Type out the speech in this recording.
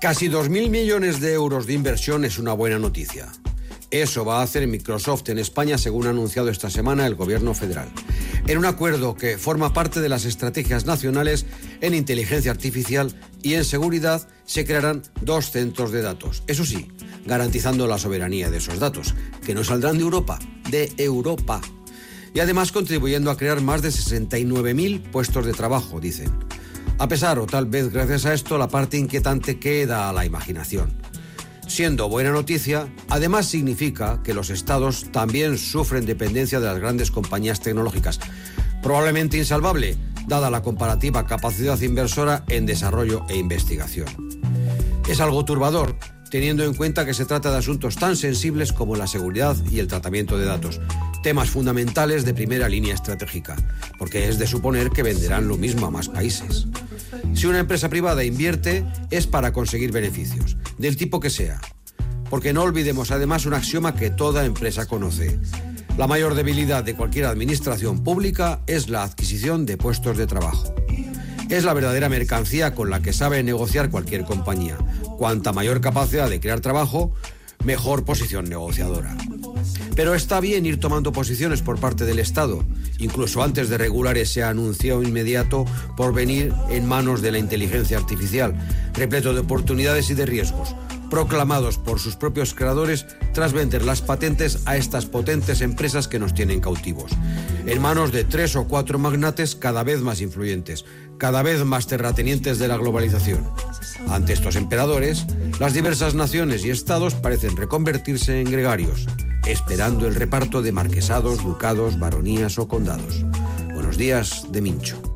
Casi 2.000 millones de euros de inversión es una buena noticia. Eso va a hacer Microsoft en España, según ha anunciado esta semana el Gobierno federal. En un acuerdo que forma parte de las estrategias nacionales en inteligencia artificial y en seguridad, se crearán dos centros de datos. Eso sí, garantizando la soberanía de esos datos, que no saldrán de Europa, de Europa. Y además contribuyendo a crear más de 69.000 puestos de trabajo, dicen. A pesar, o tal vez gracias a esto, la parte inquietante queda a la imaginación. Siendo buena noticia, además significa que los estados también sufren dependencia de las grandes compañías tecnológicas. Probablemente insalvable, dada la comparativa capacidad inversora en desarrollo e investigación. Es algo turbador, teniendo en cuenta que se trata de asuntos tan sensibles como la seguridad y el tratamiento de datos, temas fundamentales de primera línea estratégica, porque es de suponer que venderán lo mismo a más países. Si una empresa privada invierte es para conseguir beneficios, del tipo que sea. Porque no olvidemos además un axioma que toda empresa conoce. La mayor debilidad de cualquier administración pública es la adquisición de puestos de trabajo. Es la verdadera mercancía con la que sabe negociar cualquier compañía. Cuanta mayor capacidad de crear trabajo, mejor posición negociadora. Pero está bien ir tomando posiciones por parte del Estado, incluso antes de regular ese anuncio inmediato por venir en manos de la inteligencia artificial, repleto de oportunidades y de riesgos, proclamados por sus propios creadores tras vender las patentes a estas potentes empresas que nos tienen cautivos, en manos de tres o cuatro magnates cada vez más influyentes, cada vez más terratenientes de la globalización. Ante estos emperadores, las diversas naciones y estados parecen reconvertirse en gregarios, esperando el reparto de marquesados, ducados, baronías o condados. Buenos días de Mincho.